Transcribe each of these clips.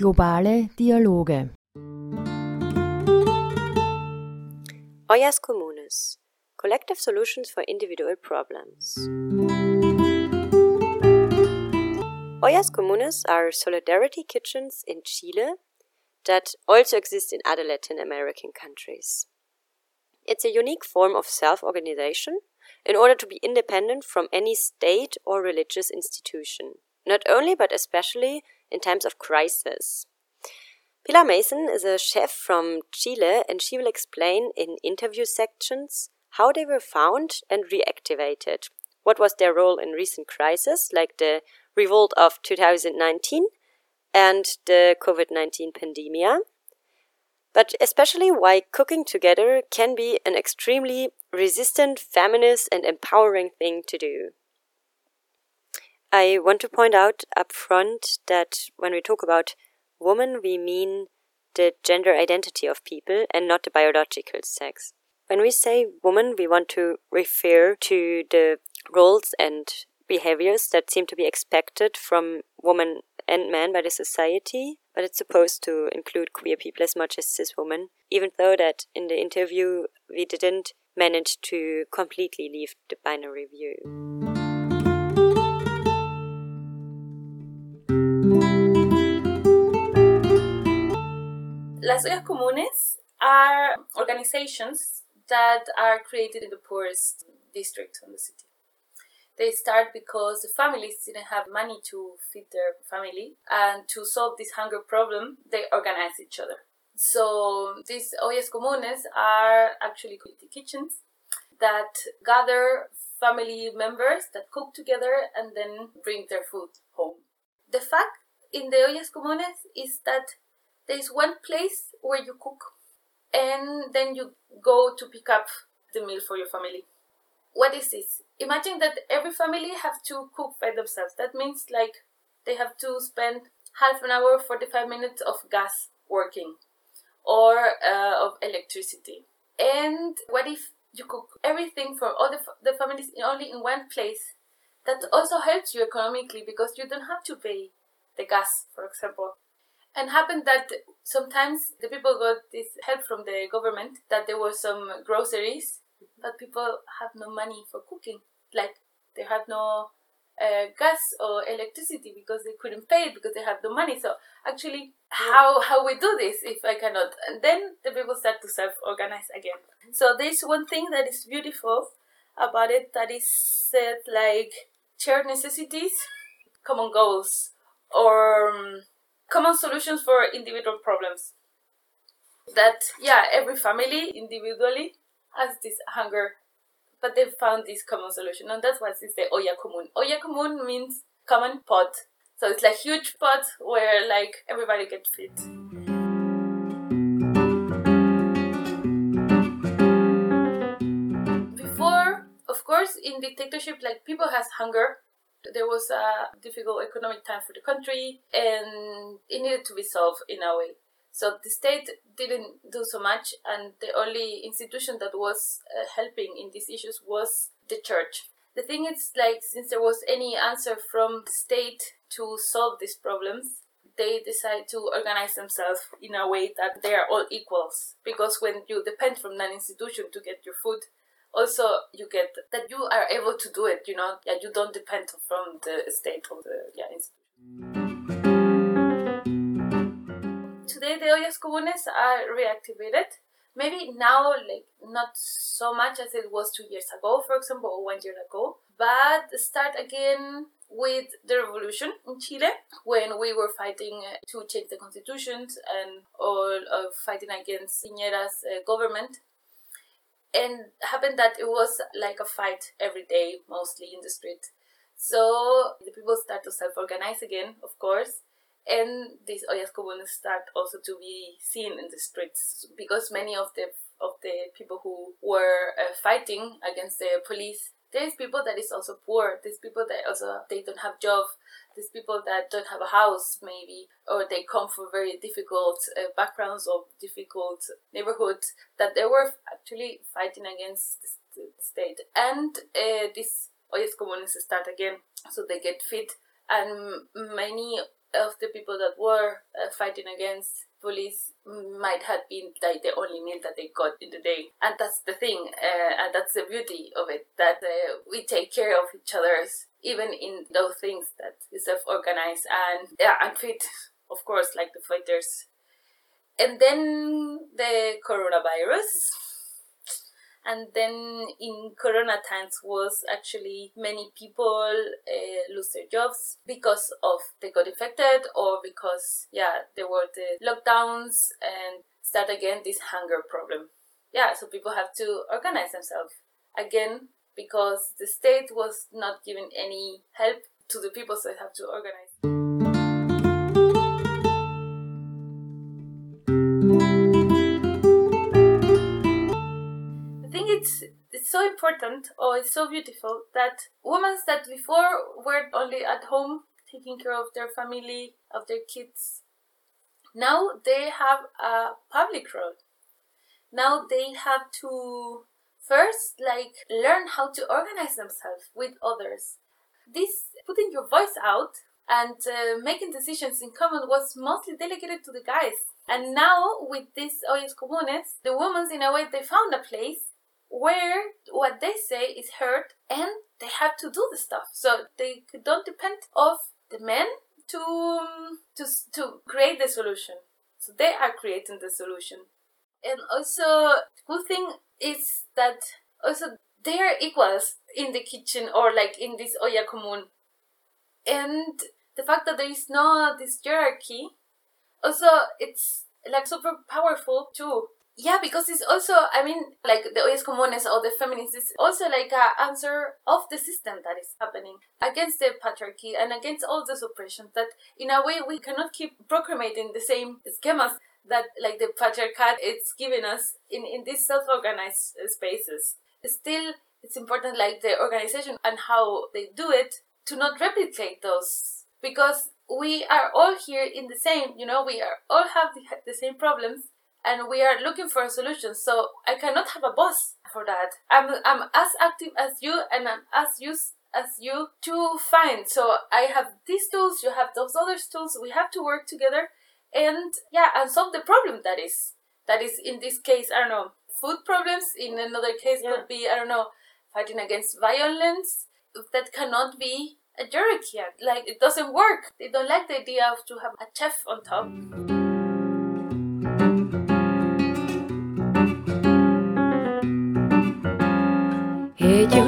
Globale Dialoge Ollas Comunes Collective Solutions for Individual Problems. Ollas Comunes are solidarity kitchens in Chile that also exist in other Latin American countries. It's a unique form of self organization in order to be independent from any state or religious institution, not only but especially in times of crisis. Pilar Mason is a chef from Chile and she will explain in interview sections how they were found and reactivated, what was their role in recent crises like the revolt of 2019 and the COVID 19 pandemic, but especially why cooking together can be an extremely resistant, feminist, and empowering thing to do. I want to point out up front that when we talk about woman, we mean the gender identity of people and not the biological sex. When we say woman, we want to refer to the roles and behaviors that seem to be expected from woman and men by the society, but it's supposed to include queer people as much as cis women, even though that in the interview we didn't manage to completely leave the binary view. Las Ollas Comunes are organizations that are created in the poorest districts in the city. They start because the families didn't have money to feed their family, and to solve this hunger problem, they organize each other. So these ollas comunes are actually community kitchens that gather family members that cook together and then bring their food home. The fact in the ollas comunes is that there is one place where you cook and then you go to pick up the meal for your family. What is this? Imagine that every family have to cook by themselves. That means like they have to spend half an hour, 45 minutes of gas working or uh, of electricity. And what if you cook everything for all the, the families in only in one place? That also helps you economically because you don't have to pay the gas, for example. And happened that sometimes the people got this help from the government that there were some groceries, but people have no money for cooking. Like they had no uh, gas or electricity because they couldn't pay it because they have no money. So actually, how how we do this if I cannot? And then the people start to self organize again. So there's one thing that is beautiful about it that is said like shared necessities, common goals, or um, common solutions for individual problems. That yeah, every family individually has this hunger but they found this common solution, and that's why it's the olla común. Olla común means common pot, so it's like huge pot where like everybody get fit. Before, of course, in dictatorship, like people has hunger. There was a difficult economic time for the country, and it needed to be solved in a way. So the state didn't do so much, and the only institution that was uh, helping in these issues was the church. The thing is, like, since there was any answer from the state to solve these problems, they decide to organize themselves in a way that they are all equals. Because when you depend from that institution to get your food, also you get that you are able to do it. You know, yeah, you don't depend from the state or the yeah institution. today the ollas comunes are reactivated. Maybe now, like not so much as it was two years ago, for example, or one year ago, but start again with the revolution in Chile when we were fighting to change the constitutions and all of fighting against Piñera's uh, government. And happened that it was like a fight every day, mostly in the street. So the people start to self-organize again, of course, and these ollas comunes start also to be seen in the streets because many of the of the people who were uh, fighting against the police there's people that is also poor there's people that also they don't have job there's people that don't have a house maybe or they come from very difficult uh, backgrounds or difficult neighborhoods that they were actually fighting against the, the state. And uh, these ollas comunes start again so they get fit. And many of the people that were uh, fighting against police might have been like the only meal that they got in the day. And that's the thing uh, and that's the beauty of it that uh, we take care of each other's even in those things that is self-organized and yeah and fit of course like the fighters. And then the coronavirus and then in corona times was actually many people uh, lose their jobs because of they got infected or because yeah there were the lockdowns and start again this hunger problem. Yeah so people have to organize themselves again because the state was not giving any help to the people so they have to organize it's it's so important or it's so beautiful that women that before were only at home taking care of their family of their kids now they have a public role now they have to first like learn how to organize themselves with others. This putting your voice out and uh, making decisions in common was mostly delegated to the guys. And now with these ollas comunes the women in a way they found a place where what they say is heard and they have to do the stuff. So they don't depend of the men to to to create the solution. So they are creating the solution. And also good thing is that also they are equals in the kitchen or like in this olla común. And the fact that there is no this hierarchy also it's like super powerful too yeah, because it's also, I mean, like the Ollas Comunes or the feminists is also like a answer of the system that is happening against the patriarchy and against all this oppression that in a way we cannot keep proclamating the same schemas that like the patriarchat it's giving us in, in these self-organized spaces. Still, it's important like the organization and how they do it to not replicate those because we are all here in the same, you know, we are all have the, the same problems and we are looking for a solution. So I cannot have a boss for that. I'm I'm as active as you and I'm as used as you to find. So I have these tools, you have those other tools. We have to work together and yeah, and solve the problem that is that is in this case, I don't know, food problems. In another case yeah. could be, I don't know, fighting against violence. That cannot be a hierarchy. Like it doesn't work. They don't like the idea of to have a chef on top.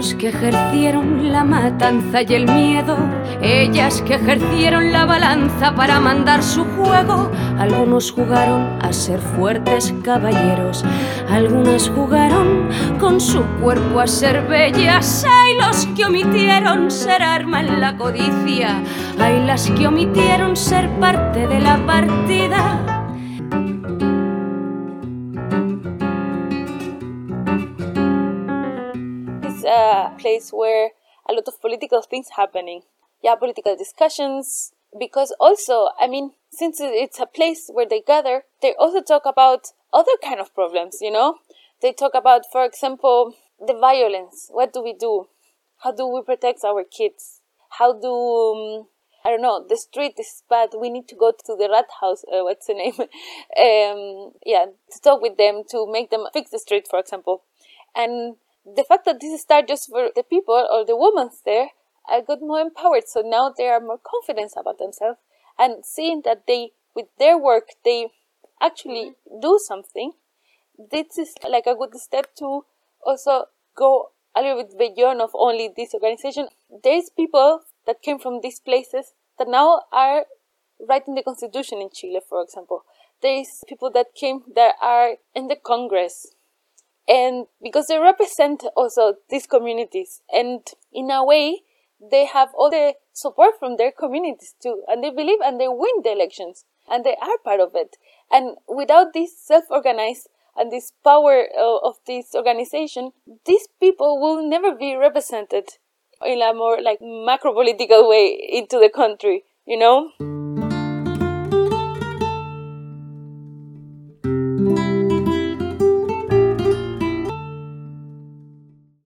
Ellos que ejercieron la matanza y el miedo, ellas que ejercieron la balanza para mandar su juego. Algunos jugaron a ser fuertes caballeros, algunas jugaron con su cuerpo a ser bellas. Hay los que omitieron ser arma en la codicia, hay las que omitieron ser parte de la partida. A place where a lot of political things happening. Yeah, political discussions. Because also, I mean, since it's a place where they gather, they also talk about other kind of problems. You know, they talk about, for example, the violence. What do we do? How do we protect our kids? How do um, I don't know. The street is bad. We need to go to the rat house. Uh, what's the name? um, yeah, to talk with them to make them fix the street, for example. And the fact that this started just for the people or the women there, I got more empowered. So now they are more confident about themselves and seeing that they, with their work, they actually mm-hmm. do something. This is like a good step to also go a little bit beyond of only this organization. There's people that came from these places that now are writing the constitution in Chile, for example. There's people that came that are in the Congress and because they represent also these communities and in a way they have all the support from their communities too and they believe and they win the elections and they are part of it. And without this self-organized and this power uh, of this organization these people will never be represented in a more like macro political way into the country you know